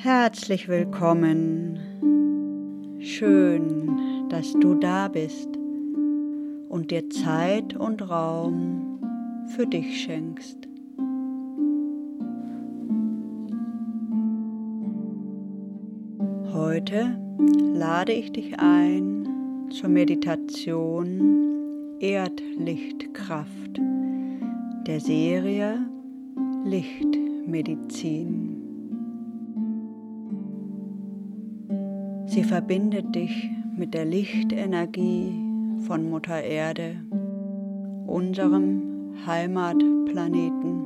Herzlich willkommen. Schön, dass du da bist und dir Zeit und Raum für dich schenkst. Heute lade ich dich ein zur Meditation Erdlichtkraft der Serie Lichtmedizin. Sie verbindet dich mit der Lichtenergie von Mutter Erde, unserem Heimatplaneten.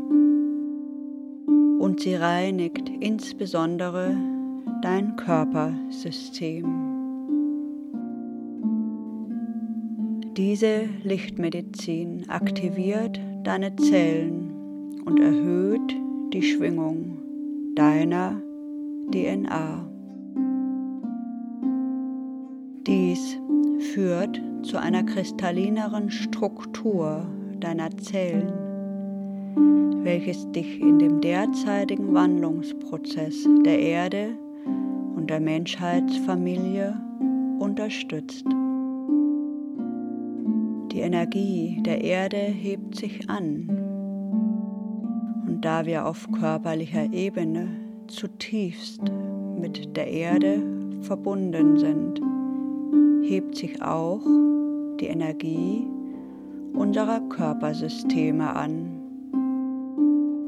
Und sie reinigt insbesondere dein Körpersystem. Diese Lichtmedizin aktiviert deine Zellen und erhöht die Schwingung deiner DNA. Führt zu einer kristallineren Struktur deiner Zellen, welches dich in dem derzeitigen Wandlungsprozess der Erde und der Menschheitsfamilie unterstützt. Die Energie der Erde hebt sich an und da wir auf körperlicher Ebene zutiefst mit der Erde verbunden sind, hebt sich auch die Energie unserer Körpersysteme an.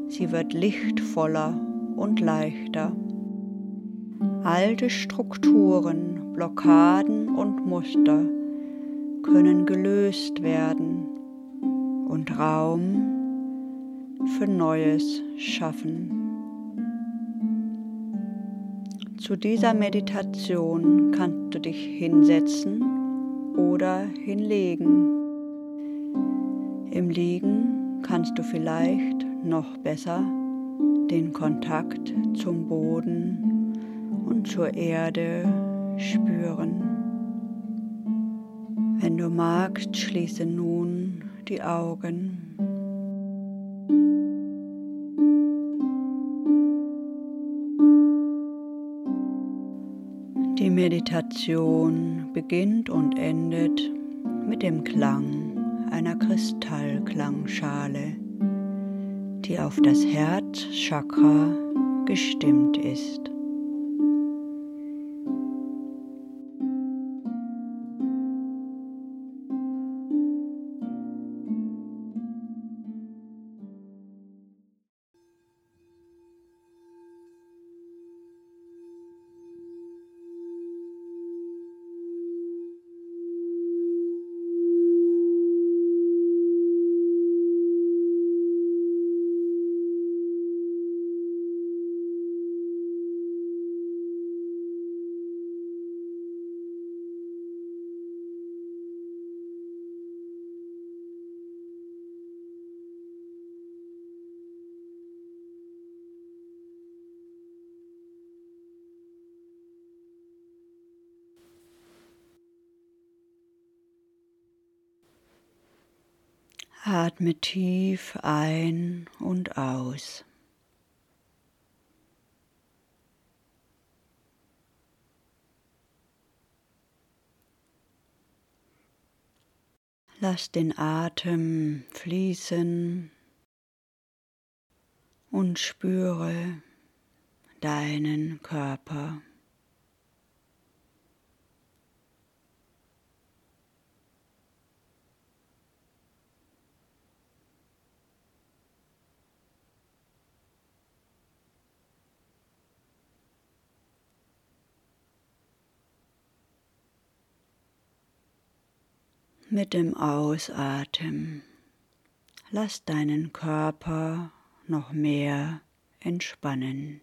Sie wird lichtvoller und leichter. Alte Strukturen, Blockaden und Muster können gelöst werden und Raum für Neues schaffen. Zu dieser Meditation kannst du dich hinsetzen oder hinlegen. Im Liegen kannst du vielleicht noch besser den Kontakt zum Boden und zur Erde spüren. Wenn du magst, schließe nun die Augen. Meditation beginnt und endet mit dem Klang einer Kristallklangschale, die auf das Herzchakra gestimmt ist. Atme tief ein und aus. Lass den Atem fließen und spüre deinen Körper. Mit dem Ausatmen lass deinen Körper noch mehr entspannen.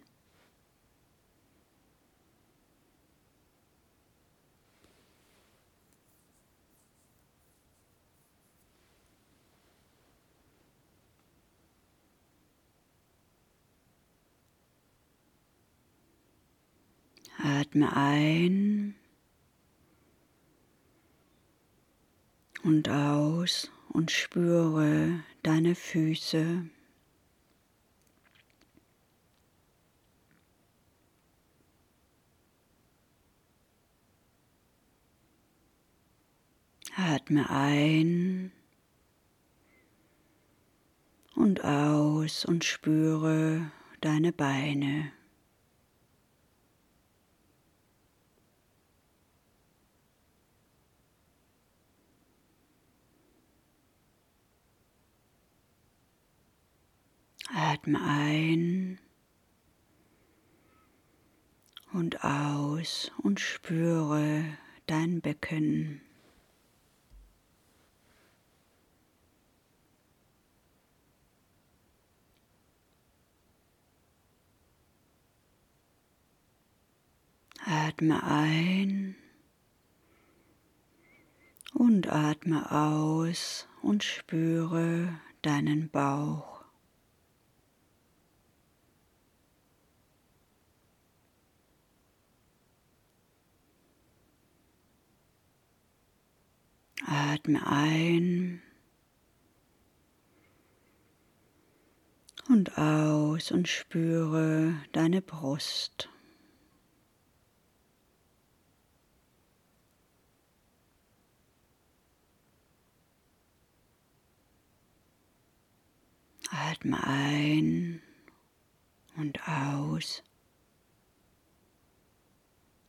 Atme ein und aus und spüre deine Füße. Atme ein und aus und spüre deine Beine. Atme ein und aus und spüre dein Becken. Atme ein und atme aus und spüre deinen Bauch. Atme ein und aus und spüre deine Brust. Atme ein und aus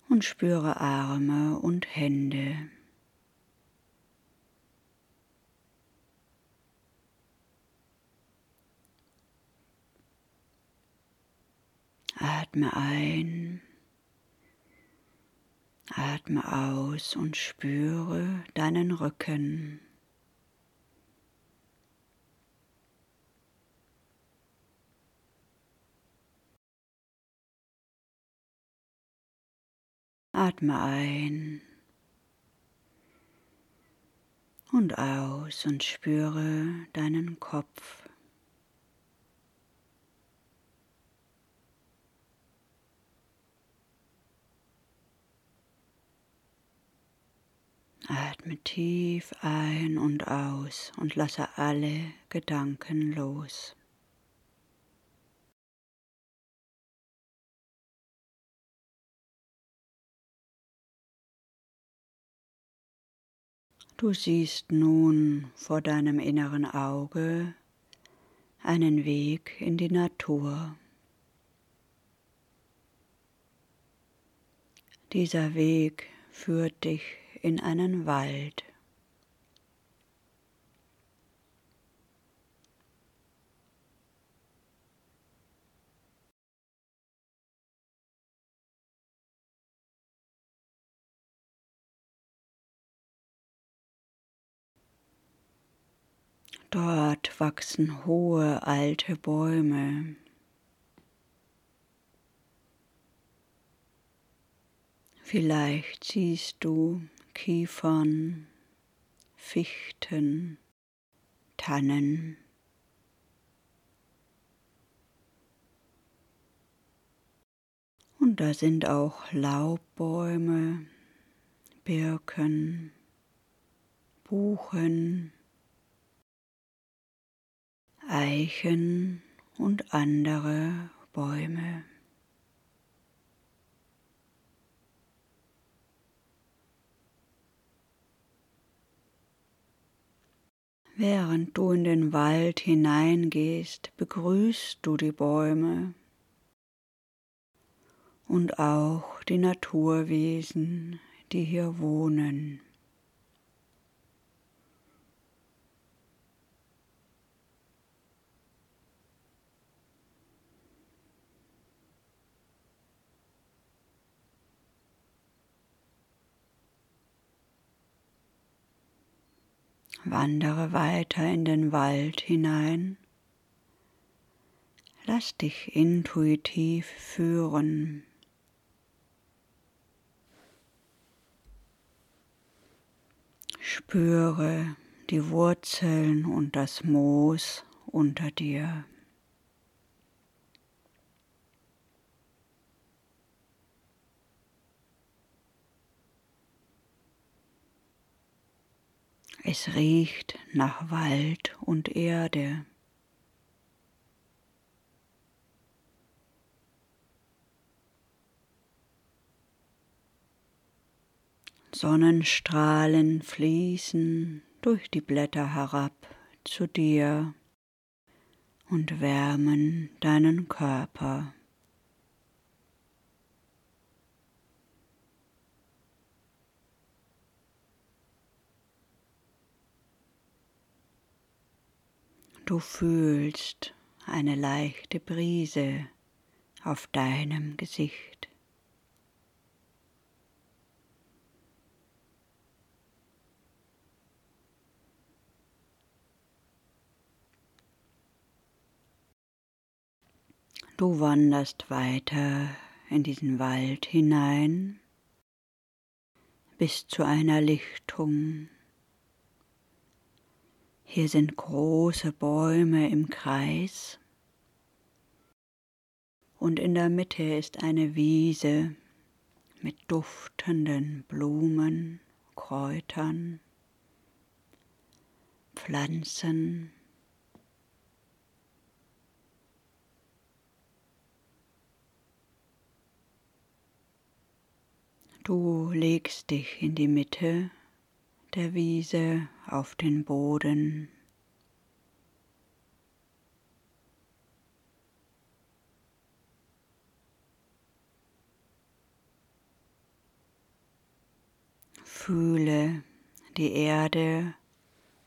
und spüre Arme und Hände. Atme ein, atme aus und spüre deinen Rücken. Atme ein und aus und spüre deinen Kopf. Atme tief ein und aus und lasse alle Gedanken los. Du siehst nun vor deinem inneren Auge einen Weg in die Natur. Dieser Weg führt dich in einen Wald. Dort wachsen hohe alte Bäume. Vielleicht siehst du Kiefern, Fichten, Tannen. Und da sind auch Laubbäume, Birken, Buchen, Eichen und andere Bäume. Während du in den Wald hineingehst, begrüßt du die Bäume und auch die Naturwesen, die hier wohnen. Wandere weiter in den Wald hinein. Lass dich intuitiv führen. Spüre die Wurzeln und das Moos unter dir. Es riecht nach Wald und Erde. Sonnenstrahlen fließen durch die Blätter herab zu dir und wärmen deinen Körper. Du fühlst eine leichte Brise auf deinem Gesicht. Du wanderst weiter in diesen Wald hinein bis zu einer Lichtung. Hier sind große Bäume im Kreis und in der Mitte ist eine Wiese mit duftenden Blumen, Kräutern, Pflanzen. Du legst dich in die Mitte der Wiese auf den Boden. Fühle die Erde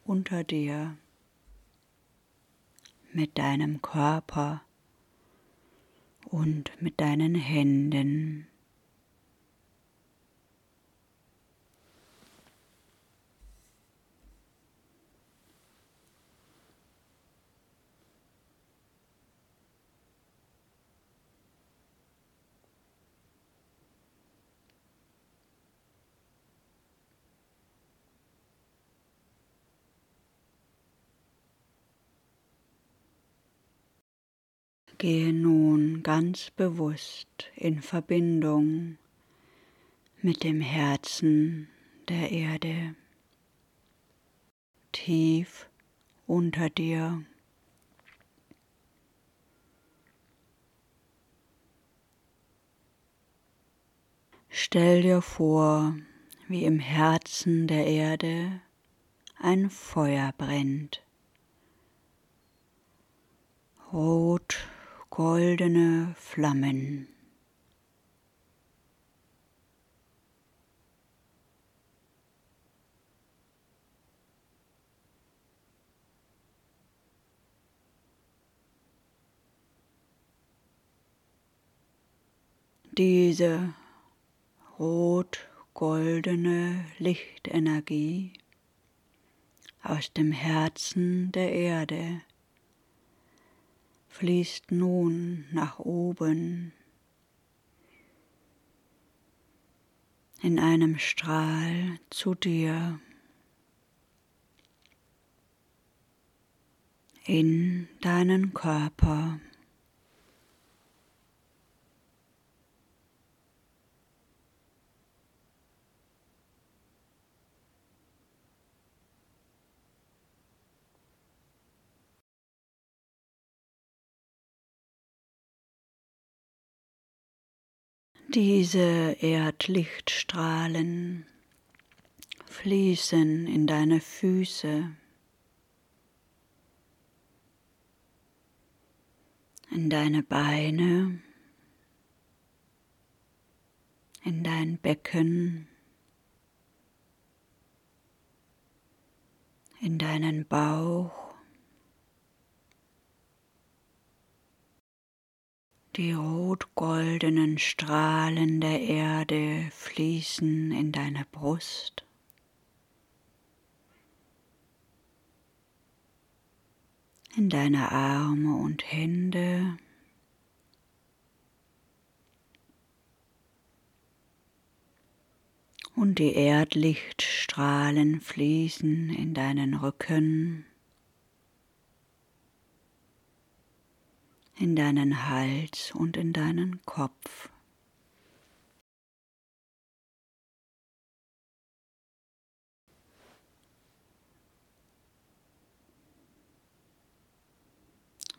unter dir mit deinem Körper und mit deinen Händen. Gehe nun ganz bewusst in Verbindung mit dem Herzen der Erde, tief unter dir. Stell dir vor, wie im Herzen der Erde ein Feuer brennt. Rot goldene Flammen. Diese rot-goldene Lichtenergie aus dem Herzen der Erde fließt nun nach oben in einem Strahl zu dir in deinen Körper. Diese Erdlichtstrahlen fließen in deine Füße, in deine Beine, in dein Becken, in deinen Bauch. Die rot-goldenen Strahlen der Erde fließen in deine Brust. in deine Arme und Hände. Und die Erdlichtstrahlen fließen in deinen Rücken. In deinen Hals und in deinen Kopf.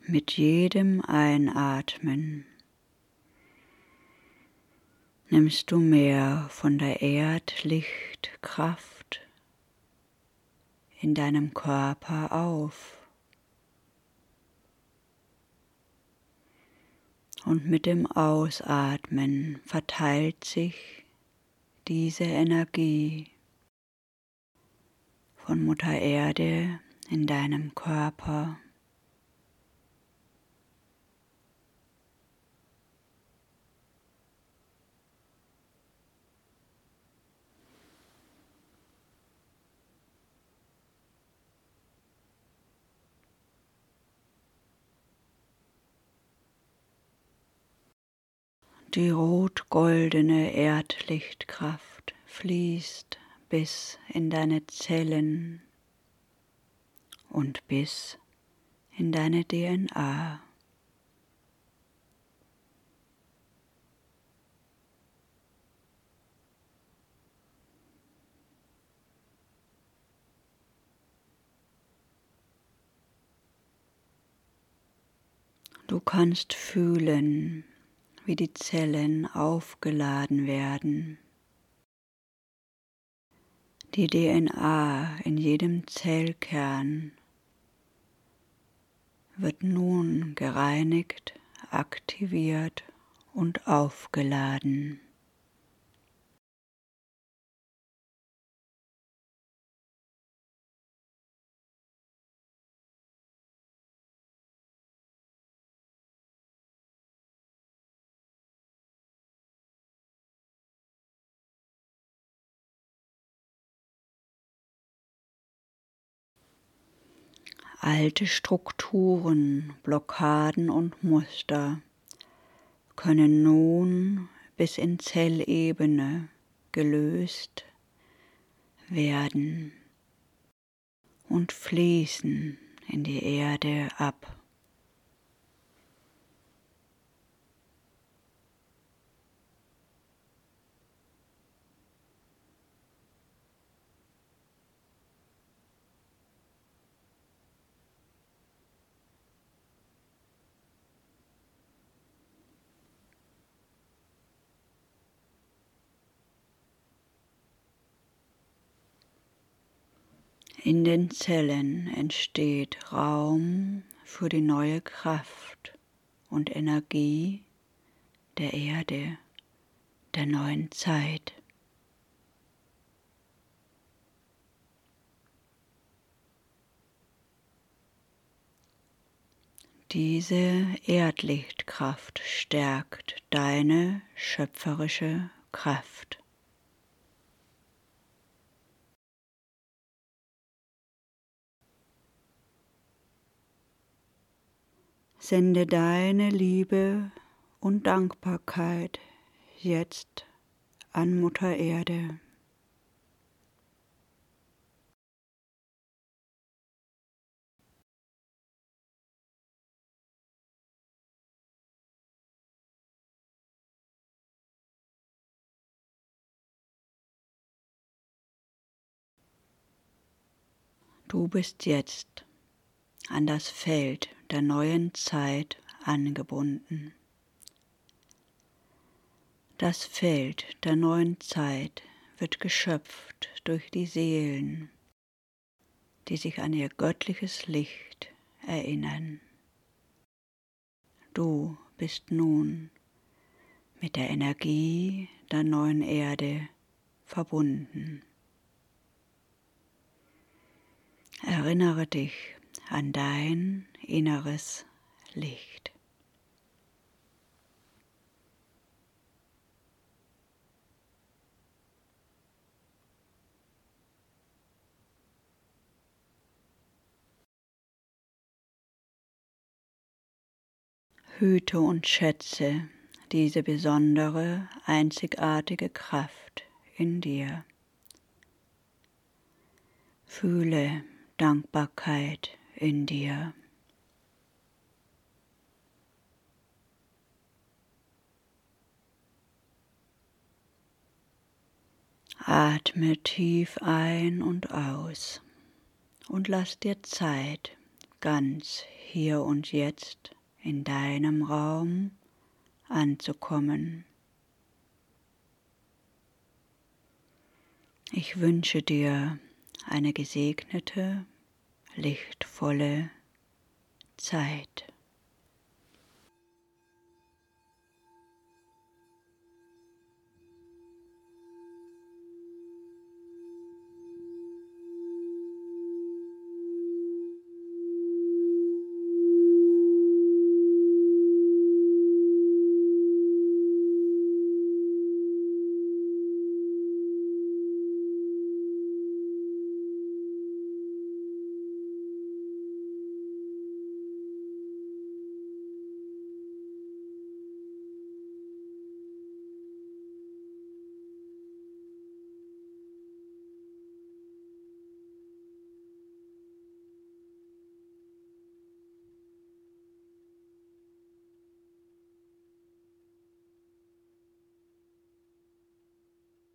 Mit jedem Einatmen nimmst du mehr von der Erdlichtkraft in deinem Körper auf. Und mit dem Ausatmen verteilt sich diese Energie von Mutter Erde in deinem Körper. Die rot-goldene Erdlichtkraft fließt bis in deine Zellen und bis in deine DNA. Du kannst fühlen, wie die Zellen aufgeladen werden. Die DNA in jedem Zellkern wird nun gereinigt, aktiviert und aufgeladen. Alte Strukturen, Blockaden und Muster können nun bis in Zellebene gelöst werden und fließen in die Erde ab. In den Zellen entsteht Raum für die neue Kraft und Energie der Erde, der neuen Zeit. Diese Erdlichtkraft stärkt deine schöpferische Kraft. Sende deine Liebe und Dankbarkeit jetzt an Mutter Erde. Du bist jetzt an das Feld der neuen Zeit angebunden. Das Feld der neuen Zeit wird geschöpft durch die Seelen, die sich an ihr göttliches Licht erinnern. Du bist nun mit der Energie der neuen Erde verbunden. Erinnere dich an dein inneres Licht. Hüte und schätze diese besondere, einzigartige Kraft in dir. Fühle Dankbarkeit in dir. Atme tief ein und aus und lass dir Zeit, ganz hier und jetzt in deinem Raum anzukommen. Ich wünsche dir eine gesegnete, lichtvolle Zeit.